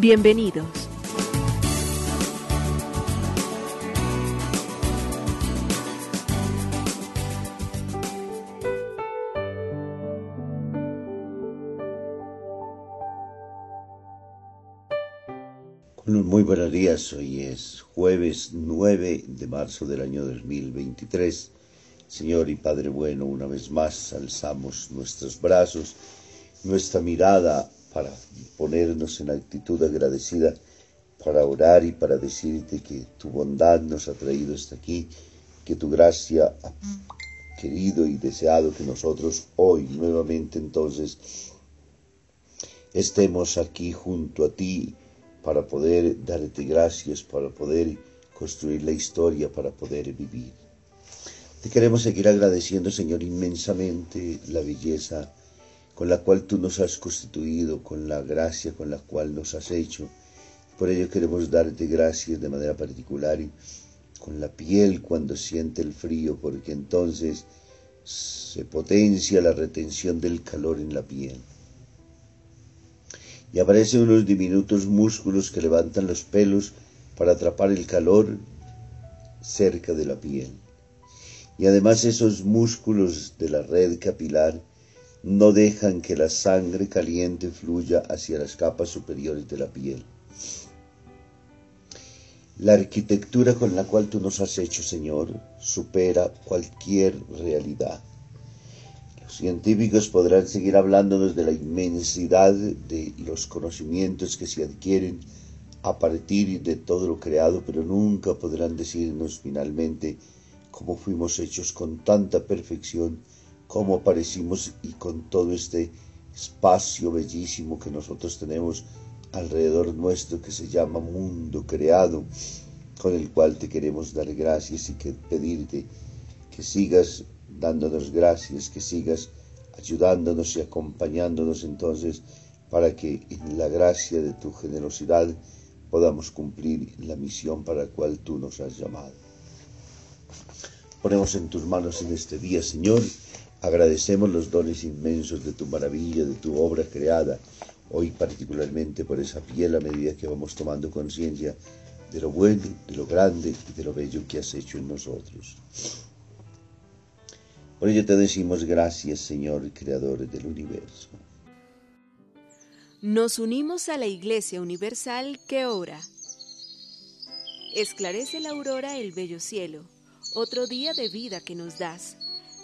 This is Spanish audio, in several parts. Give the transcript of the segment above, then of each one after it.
Bienvenidos. Muy buenos días, hoy es jueves 9 de marzo del año 2023. Señor y Padre bueno, una vez más alzamos nuestros brazos, nuestra mirada para ponernos en actitud agradecida, para orar y para decirte que tu bondad nos ha traído hasta aquí, que tu gracia ha querido y deseado que nosotros hoy nuevamente entonces estemos aquí junto a ti para poder darte gracias, para poder construir la historia, para poder vivir. Te queremos seguir agradeciendo, Señor, inmensamente la belleza con la cual tú nos has constituido, con la gracia con la cual nos has hecho. Por ello queremos darte gracias de manera particular y con la piel cuando siente el frío, porque entonces se potencia la retención del calor en la piel. Y aparecen unos diminutos músculos que levantan los pelos para atrapar el calor cerca de la piel y además esos músculos de la red capilar no dejan que la sangre caliente fluya hacia las capas superiores de la piel. La arquitectura con la cual tú nos has hecho, Señor, supera cualquier realidad. Los científicos podrán seguir hablándonos de la inmensidad de los conocimientos que se adquieren a partir de todo lo creado, pero nunca podrán decirnos finalmente cómo fuimos hechos con tanta perfección, cómo aparecimos y con todo este espacio bellísimo que nosotros tenemos alrededor nuestro que se llama mundo creado, con el cual te queremos dar gracias y que pedirte que sigas dándonos gracias, que sigas ayudándonos y acompañándonos entonces para que en la gracia de tu generosidad podamos cumplir la misión para la cual tú nos has llamado. Ponemos en tus manos en este día, Señor. Agradecemos los dones inmensos de tu maravilla, de tu obra creada, hoy particularmente por esa piel a medida que vamos tomando conciencia de lo bueno, de lo grande y de lo bello que has hecho en nosotros. Por ello te decimos gracias, Señor, Creador del universo. Nos unimos a la Iglesia Universal que ora. Esclarece la aurora el bello cielo otro día de vida que nos das.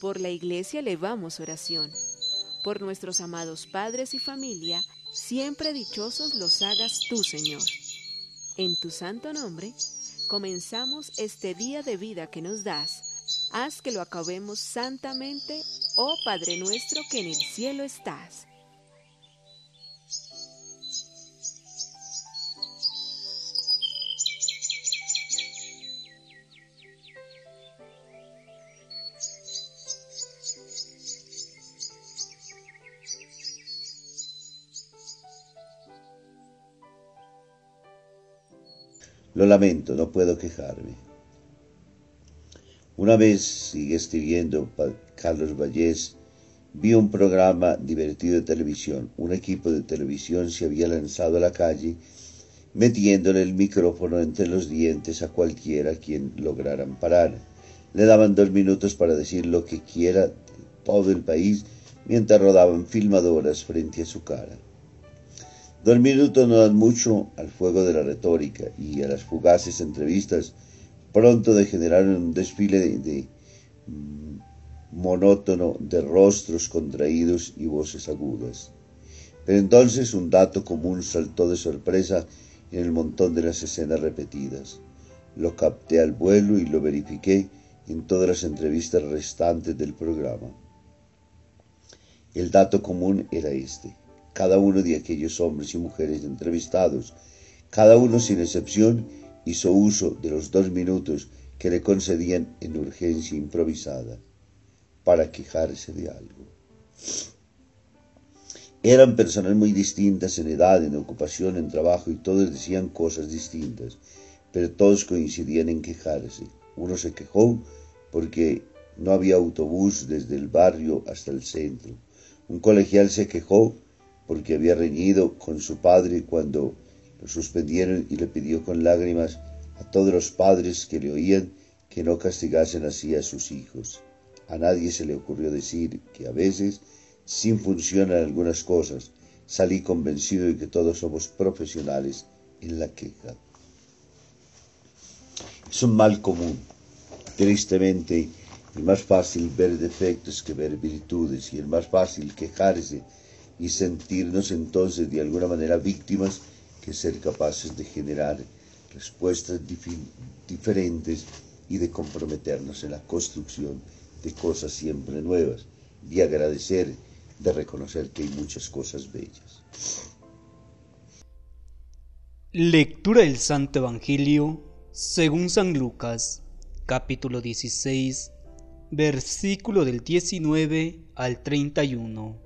por la iglesia elevamos oración, por nuestros amados padres y familia, siempre dichosos los hagas tú, Señor. En tu santo nombre, comenzamos este día de vida que nos das. Haz que lo acabemos santamente, oh Padre nuestro que en el cielo estás. Lo lamento, no puedo quejarme. Una vez, sigue escribiendo Carlos Vallés, vi un programa divertido de televisión. Un equipo de televisión se había lanzado a la calle metiéndole el micrófono entre los dientes a cualquiera quien lograran parar. Le daban dos minutos para decir lo que quiera todo el país mientras rodaban filmadoras frente a su cara. Dos minutos no dan mucho al fuego de la retórica y a las fugaces entrevistas pronto degeneraron un desfile de, mm, monótono de rostros contraídos y voces agudas. Pero entonces un dato común saltó de sorpresa en el montón de las escenas repetidas. Lo capté al vuelo y lo verifiqué en todas las entrevistas restantes del programa. El dato común era este. Cada uno de aquellos hombres y mujeres entrevistados, cada uno sin excepción, hizo uso de los dos minutos que le concedían en urgencia improvisada para quejarse de algo. Eran personas muy distintas en edad, en ocupación, en trabajo y todos decían cosas distintas, pero todos coincidían en quejarse. Uno se quejó porque no había autobús desde el barrio hasta el centro. Un colegial se quejó porque había reñido con su padre cuando lo suspendieron y le pidió con lágrimas a todos los padres que le oían que no castigasen así a sus hijos. A nadie se le ocurrió decir que a veces sin funcionar algunas cosas, salí convencido de que todos somos profesionales en la queja. Es un mal común. Tristemente, es más fácil ver defectos que ver virtudes y es más fácil quejarse y sentirnos entonces de alguna manera víctimas que ser capaces de generar respuestas diferentes y de comprometernos en la construcción de cosas siempre nuevas, de agradecer de reconocer que hay muchas cosas bellas. Lectura del Santo Evangelio según San Lucas, capítulo 16, versículo del 19 al 31.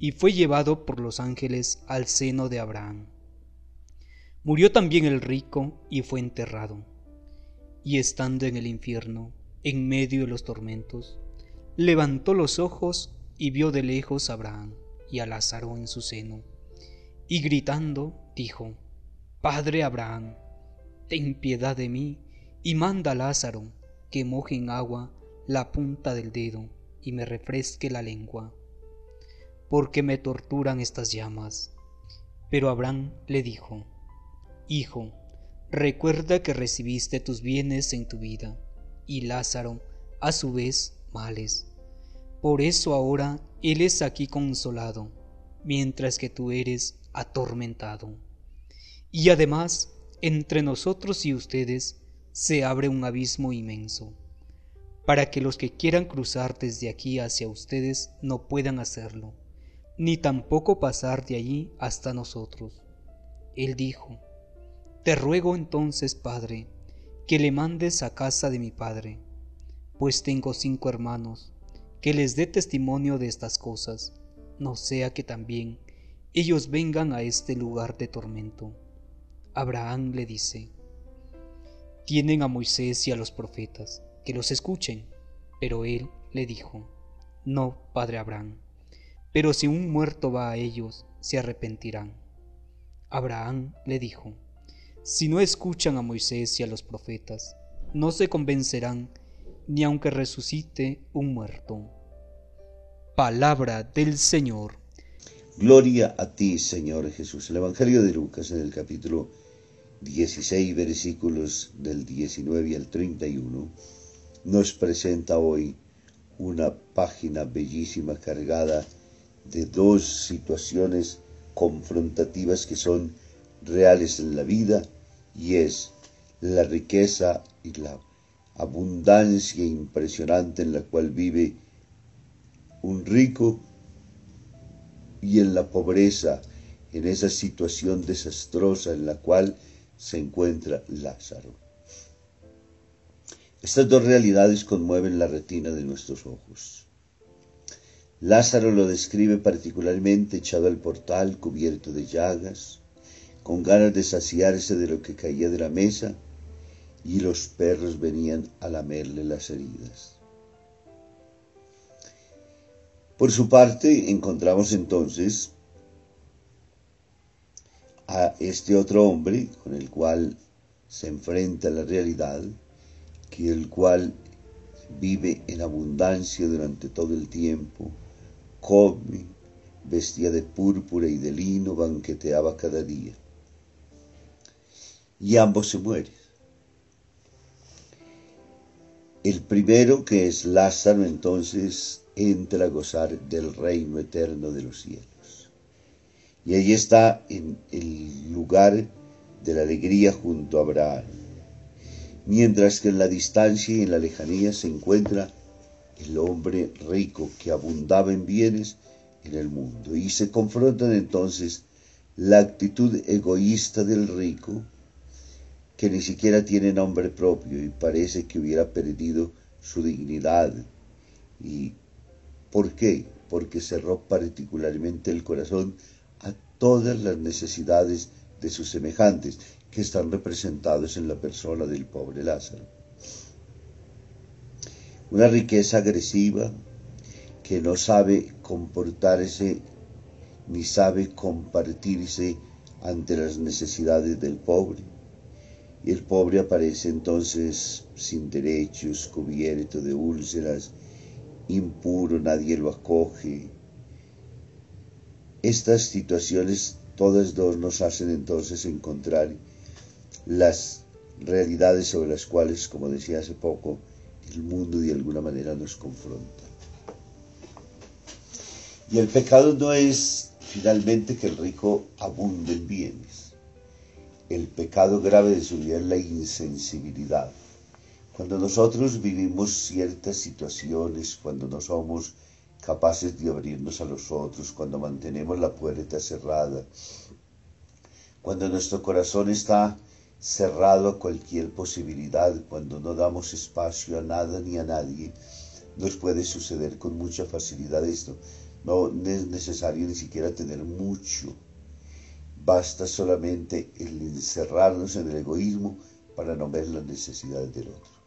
y fue llevado por los ángeles al seno de Abraham. Murió también el rico y fue enterrado. Y estando en el infierno, en medio de los tormentos, levantó los ojos y vio de lejos a Abraham y a Lázaro en su seno, y gritando dijo, Padre Abraham, ten piedad de mí, y manda a Lázaro que moje en agua la punta del dedo y me refresque la lengua, porque me torturan estas llamas. Pero Abraham le dijo, Hijo, recuerda que recibiste tus bienes en tu vida, y Lázaro, a su vez, males por eso ahora Él es aquí consolado, mientras que tú eres atormentado. Y además, entre nosotros y ustedes se abre un abismo inmenso, para que los que quieran cruzar desde aquí hacia ustedes no puedan hacerlo, ni tampoco pasar de allí hasta nosotros. Él dijo, Te ruego entonces, Padre, que le mandes a casa de mi Padre, pues tengo cinco hermanos, que les dé testimonio de estas cosas, no sea que también ellos vengan a este lugar de tormento. Abraham le dice, tienen a Moisés y a los profetas, que los escuchen. Pero él le dijo, no, padre Abraham, pero si un muerto va a ellos, se arrepentirán. Abraham le dijo, si no escuchan a Moisés y a los profetas, no se convencerán ni aunque resucite un muerto. Palabra del Señor. Gloria a ti, Señor Jesús. El Evangelio de Lucas en el capítulo 16, versículos del 19 al 31, nos presenta hoy una página bellísima cargada de dos situaciones confrontativas que son reales en la vida y es la riqueza y la abundancia impresionante en la cual vive un rico y en la pobreza, en esa situación desastrosa en la cual se encuentra Lázaro. Estas dos realidades conmueven la retina de nuestros ojos. Lázaro lo describe particularmente echado al portal, cubierto de llagas, con ganas de saciarse de lo que caía de la mesa, y los perros venían a lamerle las heridas. Por su parte, encontramos entonces a este otro hombre con el cual se enfrenta la realidad, que el cual vive en abundancia durante todo el tiempo, come, vestía de púrpura y de lino, banqueteaba cada día. Y ambos se mueren. El primero, que es Lázaro, entonces entra a gozar del reino eterno de los cielos. Y ahí está en el lugar de la alegría junto a Abraham. Mientras que en la distancia y en la lejanía se encuentra el hombre rico que abundaba en bienes en el mundo. Y se confrontan entonces la actitud egoísta del rico, que ni siquiera tiene nombre propio y parece que hubiera perdido su dignidad. ¿Y por qué? Porque cerró particularmente el corazón a todas las necesidades de sus semejantes, que están representados en la persona del pobre Lázaro. Una riqueza agresiva que no sabe comportarse ni sabe compartirse ante las necesidades del pobre. Y el pobre aparece entonces sin derechos, cubierto de úlceras, impuro, nadie lo acoge, estas situaciones, todas dos, nos hacen entonces encontrar las realidades sobre las cuales, como decía hace poco, el mundo de alguna manera nos confronta. Y el pecado no es finalmente que el rico abunde en bienes. El pecado grave de su vida es la insensibilidad. Cuando nosotros vivimos ciertas situaciones, cuando no somos capaces de abrirnos a los otros, cuando mantenemos la puerta cerrada, cuando nuestro corazón está cerrado a cualquier posibilidad, cuando no damos espacio a nada ni a nadie, nos puede suceder con mucha facilidad esto. No es necesario ni siquiera tener mucho. Basta solamente el encerrarnos en el egoísmo para no ver las necesidades del otro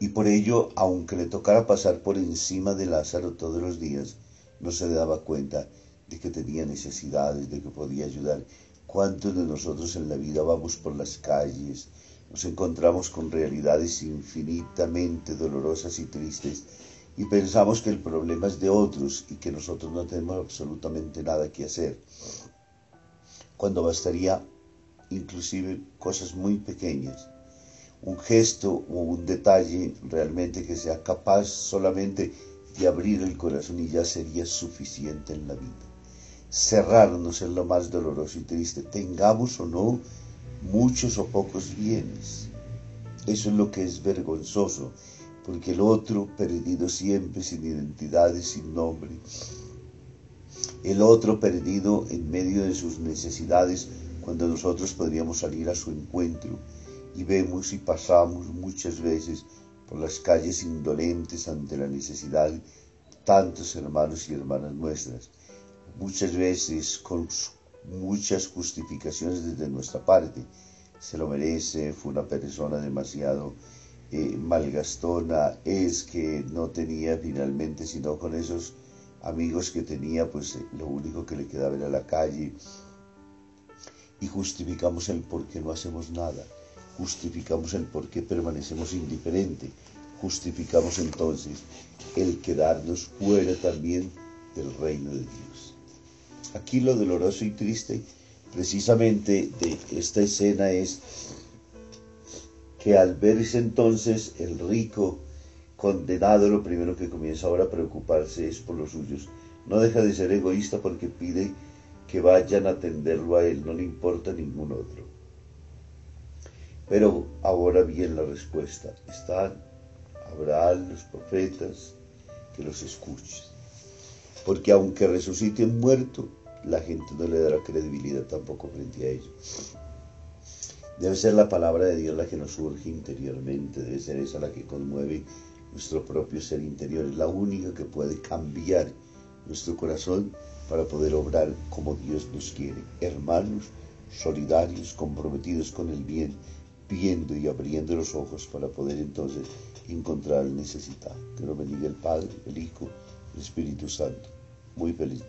y por ello, aunque le tocara pasar por encima de Lázaro todos los días, no se daba cuenta de que tenía necesidades, de que podía ayudar. ¿Cuántos de nosotros en la vida vamos por las calles, nos encontramos con realidades infinitamente dolorosas y tristes y pensamos que el problema es de otros y que nosotros no tenemos absolutamente nada que hacer? Cuando bastaría inclusive cosas muy pequeñas un gesto o un detalle realmente que sea capaz solamente de abrir el corazón y ya sería suficiente en la vida. Cerrarnos en lo más doloroso y triste, tengamos o no muchos o pocos bienes. Eso es lo que es vergonzoso, porque el otro perdido siempre sin identidad y sin nombre, el otro perdido en medio de sus necesidades cuando nosotros podríamos salir a su encuentro, y vemos y pasamos muchas veces por las calles indolentes ante la necesidad de tantos hermanos y hermanas nuestras, muchas veces con muchas justificaciones desde nuestra parte. Se lo merece, fue una persona demasiado eh, malgastona, es que no tenía finalmente, sino con esos amigos que tenía, pues eh, lo único que le quedaba era la calle. Y justificamos el por qué no hacemos nada justificamos el por qué permanecemos indiferentes, justificamos entonces el quedarnos fuera también del reino de Dios. Aquí lo doloroso y triste precisamente de esta escena es que al verse entonces el rico condenado, lo primero que comienza ahora a preocuparse es por los suyos. No deja de ser egoísta porque pide que vayan a atenderlo a él, no le importa ningún otro. Pero ahora bien la respuesta. Están Abraham, los profetas, que los escuchen. Porque aunque resuciten muerto, la gente no le dará credibilidad tampoco frente a ello. Debe ser la palabra de Dios la que nos surge interiormente, debe ser esa la que conmueve nuestro propio ser interior, es la única que puede cambiar nuestro corazón para poder obrar como Dios nos quiere. Hermanos, solidarios, comprometidos con el bien, viendo y abriendo los ojos para poder entonces encontrar el necesitado. Que lo bendiga el Padre, el Hijo, el Espíritu Santo. Muy feliz.